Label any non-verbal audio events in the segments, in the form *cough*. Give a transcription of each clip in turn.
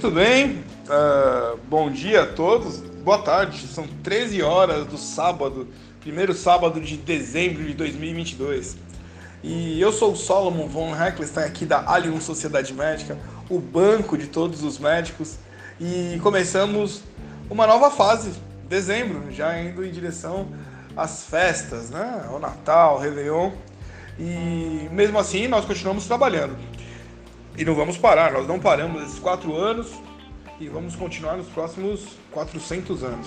Muito bem, uh, bom dia a todos, boa tarde, são 13 horas do sábado, primeiro sábado de dezembro de 2022. E eu sou o Solomon von Heckelstein aqui da Allium Sociedade Médica, o banco de todos os médicos, e começamos uma nova fase, dezembro, já indo em direção às festas, né? Ao Natal, ao Réveillon. E mesmo assim nós continuamos trabalhando. E não vamos parar, nós não paramos esses quatro anos e vamos continuar nos próximos 400 anos.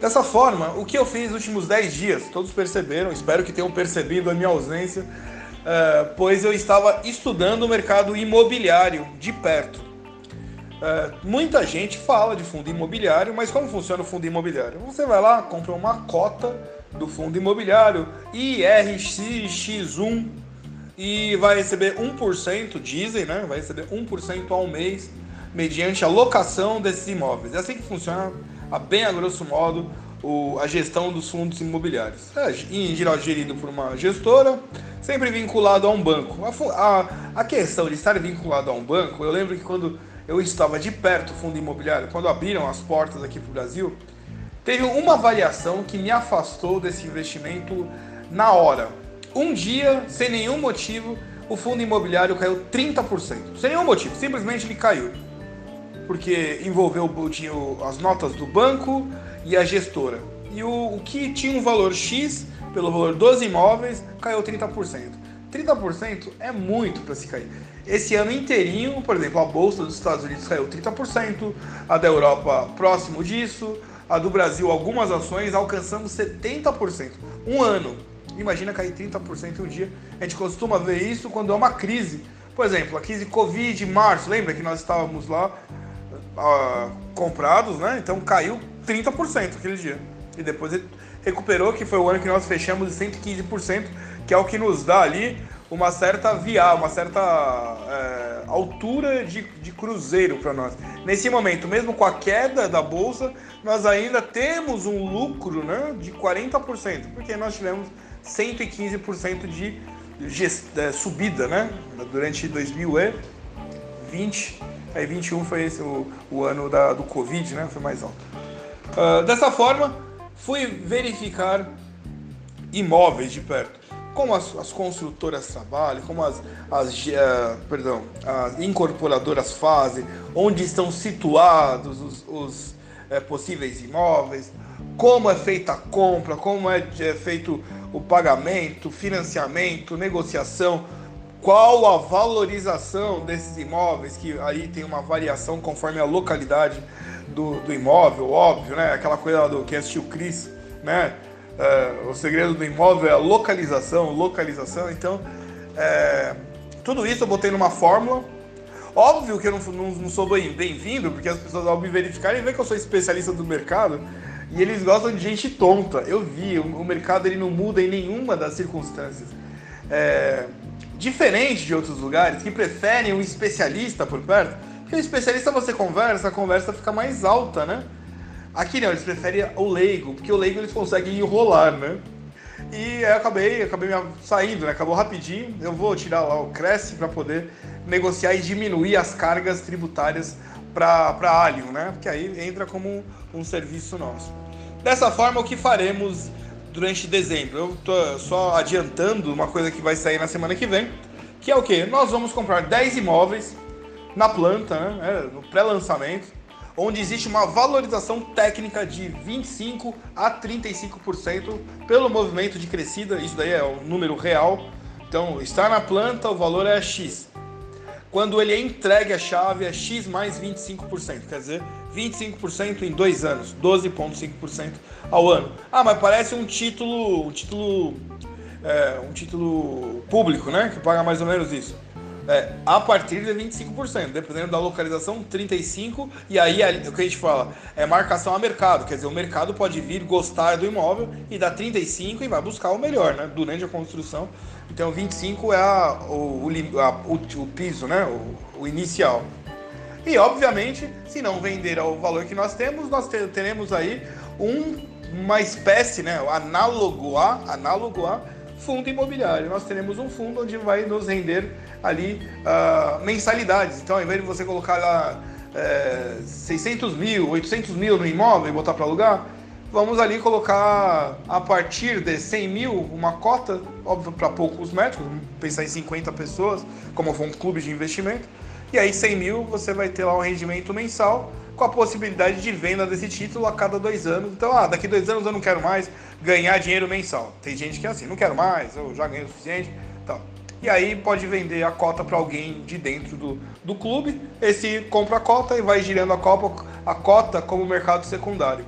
Dessa forma, o que eu fiz nos últimos 10 dias, todos perceberam, espero que tenham percebido a minha ausência, uh, pois eu estava estudando o mercado imobiliário de perto. Uh, muita gente fala de fundo imobiliário, mas como funciona o fundo imobiliário? Você vai lá, compra uma cota do fundo imobiliário, IRCX1 e vai receber 1%, dizem, né? Vai receber 1% ao mês mediante a locação desses imóveis. É assim que funciona, a bem a grosso modo, o, a gestão dos fundos imobiliários. É, em geral, gerido por uma gestora, sempre vinculado a um banco. A, a, a questão de estar vinculado a um banco, eu lembro que quando eu estava de perto do fundo imobiliário, quando abriram as portas aqui para o Brasil, teve uma variação que me afastou desse investimento na hora um dia, sem nenhum motivo, o fundo imobiliário caiu 30%. Sem nenhum motivo, simplesmente ele caiu. Porque envolveu tinha as notas do banco e a gestora. E o, o que tinha um valor X, pelo valor dos imóveis, caiu 30%. 30% é muito para se cair. Esse ano inteirinho, por exemplo, a bolsa dos Estados Unidos caiu 30%, a da Europa próximo disso, a do Brasil algumas ações alcançando 70%. Um ano. Imagina cair 30% um dia. A gente costuma ver isso quando é uma crise. Por exemplo, a crise Covid em março, lembra que nós estávamos lá uh, comprados, né? Então caiu 30% aquele dia. E depois recuperou, que foi o ano que nós fechamos de 115%, que é o que nos dá ali uma certa via, uma certa é, altura de, de cruzeiro para nós. Nesse momento, mesmo com a queda da bolsa, nós ainda temos um lucro né, de 40%, porque nós tivemos 115% de é, subida, né? Durante 2020, aí 21 foi esse, o, o ano da, do Covid, né? Foi mais alto. Uh, dessa forma, fui verificar imóveis de perto, como as, as construtoras trabalham, como as, as, uh, perdão, as incorporadoras fazem, onde estão situados os, os uh, possíveis imóveis, como é feita a compra, como é, é feito o pagamento, financiamento, negociação, qual a valorização desses imóveis, que aí tem uma variação conforme a localidade do, do imóvel, óbvio, né? Aquela coisa do que assistiu o Cris, né? Uh, o segredo do imóvel é a localização, localização. Então, é, tudo isso eu botei numa fórmula. Óbvio que eu não, não, não sou bem-vindo, porque as pessoas ao me verificarem veem que eu sou especialista do mercado, e eles gostam de gente tonta. Eu vi, o, mercado ele não muda em nenhuma das circunstâncias. É, diferente de outros lugares que preferem um especialista por perto, porque o especialista você conversa, a conversa fica mais alta, né? Aqui não, eles preferem o leigo, porque o leigo eles conseguem enrolar, né? E eu acabei, acabei saindo, né? Acabou rapidinho. Eu vou tirar lá o Cresce para poder negociar e diminuir as cargas tributárias para a Allium, né? Porque aí entra como um, um, serviço nosso. Dessa forma, o que faremos durante dezembro? Eu estou só adiantando uma coisa que vai sair na semana que vem, que é o que? Nós vamos comprar 10 imóveis na planta, né? É, no pré-lançamento, onde existe uma valorização técnica de 25 a 35% pelo movimento de crescida, isso daí é o número real. Então, está na planta, o valor é X. Quando ele é entregue a chave é X mais 25%, quer dizer, 25% em dois anos, 12,5% ao ano. Ah, mas parece um título, um título, é, um título público, né? Que paga mais ou menos isso. É, a partir de 25%, dependendo da localização, 35%, e aí o que a gente fala é marcação a mercado, quer dizer, o mercado pode vir gostar do imóvel e dar 35% e vai buscar o melhor, né? Durante a construção então 25 é a, o, a, o, o, piso, né? O, o, inicial. E obviamente, se não vender ao valor que nós temos, nós teremos aí um, uma espécie, né? Análogo a, análogo a fundo imobiliário. Nós teremos um fundo onde vai nos render ali uh, mensalidades. Então, ao invés de você colocar lá é, 600 mil, 800 mil no imóvel e botar para alugar, vamos ali colocar a partir de 100 mil uma cota, óbvio para poucos médicos, pensar em 50 pessoas, como for um clube de investimento, e aí 100 mil você vai ter lá um rendimento mensal com a possibilidade de venda desse título a cada dois anos. Então, ah, daqui dois anos eu não quero mais ganhar dinheiro mensal. Tem gente que é assim, não quero mais, eu já ganhei o suficiente. Então, e aí pode vender a cota para alguém de dentro do, do clube. Esse compra a cota e vai girando a, copa, a cota como mercado secundário.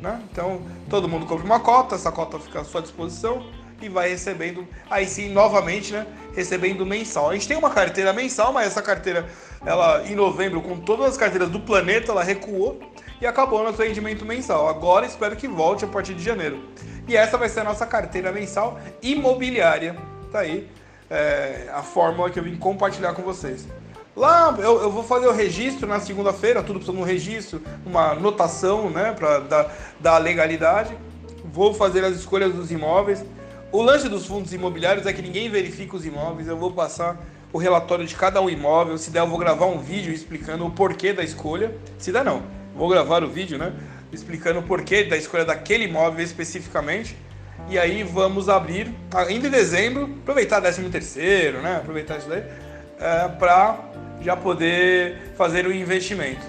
Né? Então, todo mundo compra uma cota, essa cota fica à sua disposição e vai recebendo, aí sim, novamente, né, recebendo mensal. A gente tem uma carteira mensal, mas essa carteira, ela em novembro, com todas as carteiras do planeta, ela recuou e acabou nosso rendimento mensal. Agora espero que volte a partir de janeiro. E essa vai ser a nossa carteira mensal imobiliária. Tá aí é, a fórmula que eu vim compartilhar com vocês. Lá eu, eu vou fazer o registro na segunda-feira, tudo precisa de um registro, uma notação, né, para dar, legalidade. Vou fazer as escolhas dos imóveis. O lance dos fundos imobiliários é que ninguém verifica os imóveis. Eu vou passar o relatório de cada um imóvel. Se der, eu vou gravar um vídeo explicando o porquê da escolha. Se der, não. Vou gravar o vídeo, né? Explicando o porquê da escolha daquele imóvel especificamente. E aí vamos abrir, ainda em dezembro, aproveitar 13 terceiro, né? Aproveitar isso daí, é, para já poder fazer o investimento.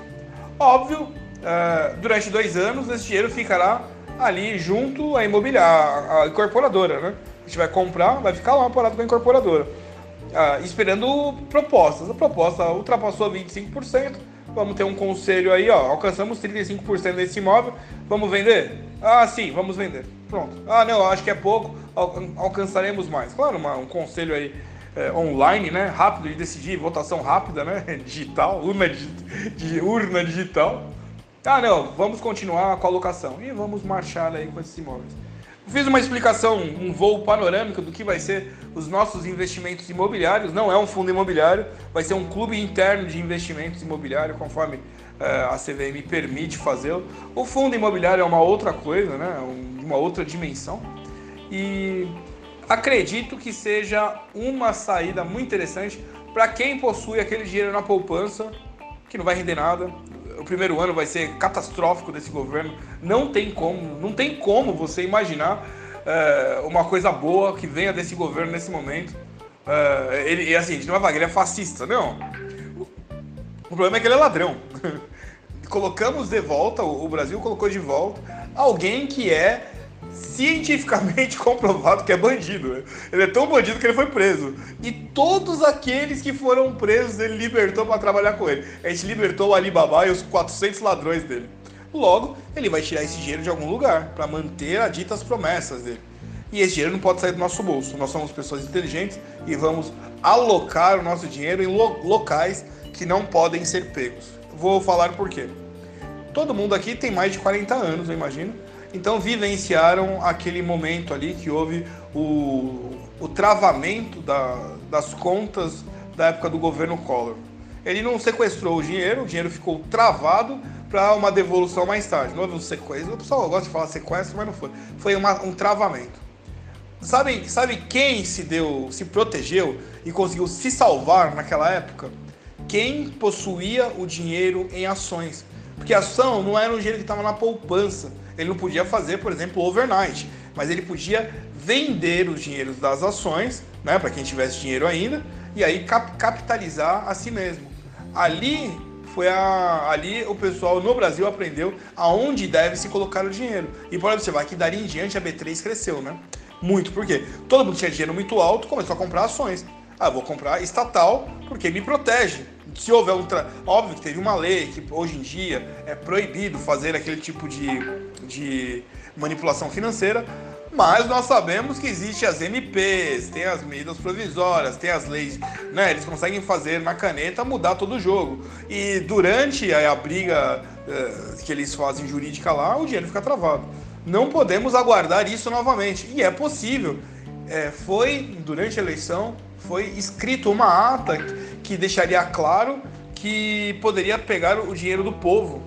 Óbvio, é, durante dois anos esse dinheiro ficará ali junto à imobiliária, à incorporadora, né? A gente vai comprar, vai ficar lá parado com a incorporadora, ah, esperando propostas. A proposta ultrapassou 25%, vamos ter um conselho aí, ó, alcançamos 35% desse imóvel, vamos vender? Ah, sim, vamos vender. Pronto. Ah, não, acho que é pouco, alcançaremos mais. Claro, uma, um conselho aí é, online, né? Rápido de decidir, votação rápida, né? *laughs* Digital, urna, de, urna digital. Ah, não, vamos continuar com a locação. E vamos marchar aí com esses imóveis. Fiz uma explicação, um voo panorâmico do que vai ser os nossos investimentos imobiliários. Não é um fundo imobiliário, vai ser um clube interno de investimentos imobiliários, conforme a CVM permite fazê-lo. O fundo imobiliário é uma outra coisa, né? uma outra dimensão. E acredito que seja uma saída muito interessante para quem possui aquele dinheiro na poupança, que não vai render nada, o primeiro ano vai ser catastrófico desse governo. Não tem como, não tem como você imaginar é, uma coisa boa que venha desse governo nesse momento. É, ele, assim, a gente não vai falar que ele é fascista, não. O problema é que ele é ladrão. *laughs* Colocamos de volta, o Brasil colocou de volta alguém que é cientificamente *laughs* comprovado que é bandido. Né? Ele é tão bandido que ele foi preso. E todos aqueles que foram presos ele libertou para trabalhar com ele. A gente libertou o Alibaba e os 400 ladrões dele. Logo, ele vai tirar esse dinheiro de algum lugar para manter a ditas promessas dele. E esse dinheiro não pode sair do nosso bolso. Nós somos pessoas inteligentes e vamos alocar o nosso dinheiro em locais que não podem ser pegos. Vou falar por quê. Todo mundo aqui tem mais de 40 anos, eu imagino então vivenciaram aquele momento ali que houve o, o travamento da, das contas da época do governo Collor. Ele não sequestrou o dinheiro, o dinheiro ficou travado para uma devolução mais tarde. Não houve um sequestro. O pessoal gosta de falar sequestro, mas não foi. Foi uma, um travamento. Sabe, sabe quem se deu, se protegeu e conseguiu se salvar naquela época? Quem possuía o dinheiro em ações. Porque ação não era um dinheiro que estava na poupança ele não podia fazer, por exemplo, overnight, mas ele podia vender os dinheiros das ações, né, para quem tivesse dinheiro ainda, e aí cap capitalizar a si mesmo. Ali foi a, ali o pessoal no Brasil aprendeu aonde deve se colocar o dinheiro. E pode observar que dali em diante a B3 cresceu, né? Muito, porque todo mundo tinha dinheiro muito alto, começou a comprar ações. Ah, vou comprar estatal porque me protege. Se houver um. Tra... Óbvio que teve uma lei que hoje em dia é proibido fazer aquele tipo de, de manipulação financeira, mas nós sabemos que existe as MPs, tem as medidas provisórias, tem as leis, né? Eles conseguem fazer na caneta mudar todo o jogo. E durante a, a briga uh, que eles fazem jurídica lá, o dinheiro fica travado. Não podemos aguardar isso novamente. E é possível. É, foi durante a eleição foi escrito uma ata que deixaria claro que poderia pegar o dinheiro do povo.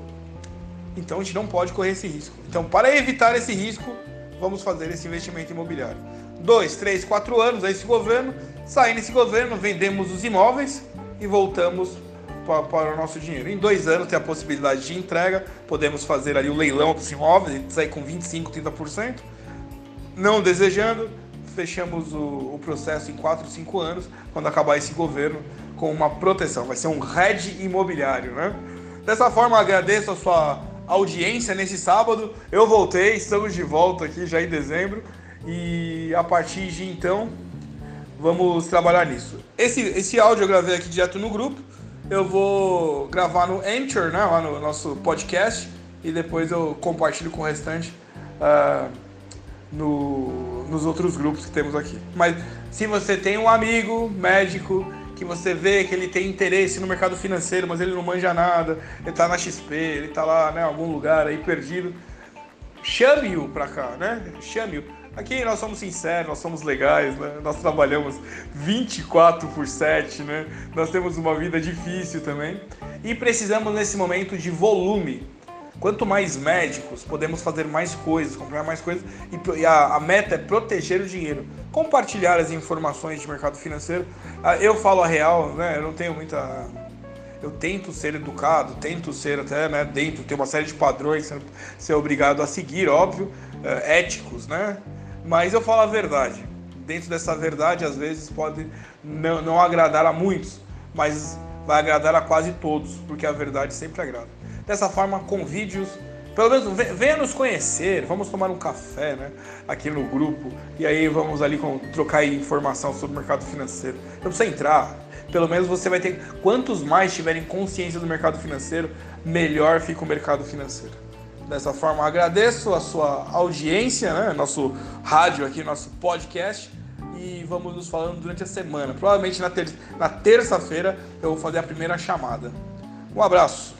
Então a gente não pode correr esse risco. Então, para evitar esse risco, vamos fazer esse investimento imobiliário. Dois, três, quatro anos a esse governo, saindo esse governo, vendemos os imóveis e voltamos para, o nosso dinheiro. Em dois anos tem a possibilidade de entrega, podemos fazer ali o leilão dos imóveis sair com 25%, 30%. Não desejando, fechamos o, o processo em 4, 5 anos, quando acabar esse governo, com uma proteção. Vai ser um RED imobiliário, né? Dessa forma, agradeço a sua audiência nesse sábado. Eu voltei, estamos de volta aqui já em dezembro. E a partir de então, vamos trabalhar nisso. Esse, esse áudio eu gravei aqui direto no grupo. Eu vou gravar no Anchor, né, lá no nosso podcast, e depois eu compartilho com o restante uh, no, nos outros grupos que temos aqui. Mas se você tem um amigo médico que você vê que ele tem interesse no mercado financeiro, mas ele não manja nada, ele tá na XP, ele tá lá, né, algum lugar aí perdido, chame-o para cá, né? Chame-o Aqui nós somos sinceros, nós somos legais, né? Nós trabalhamos 24 por 7, né? Nós temos uma vida difícil também. E precisamos nesse momento de volume. Quanto mais médicos, podemos fazer mais coisas, comprar mais coisas. E a, a meta é proteger o dinheiro. Compartilhar as informações de mercado financeiro. Ah, eu falo a real, né? Eu não tenho muita eu tento ser educado, tento ser até né, dentro, ter uma série de padrões, ser, ser obrigado a seguir, óbvio, eh, éticos, né? Mas eu falo a verdade. Dentro dessa verdade, às vezes pode não, não agradar a muitos, mas vai agradar a quase todos, porque a verdade sempre agrada. Dessa forma, com vídeos, pelo menos venha nos conhecer, vamos tomar um café, né, aqui no grupo, e aí vamos ali com, trocar informação sobre o mercado financeiro. Não precisa entrar, pelo menos você vai ter, quantos mais tiverem consciência do mercado financeiro, melhor fica o mercado financeiro. Dessa forma, agradeço a sua audiência, né? nosso rádio aqui, nosso podcast. E vamos nos falando durante a semana. Provavelmente na, ter na terça-feira eu vou fazer a primeira chamada. Um abraço.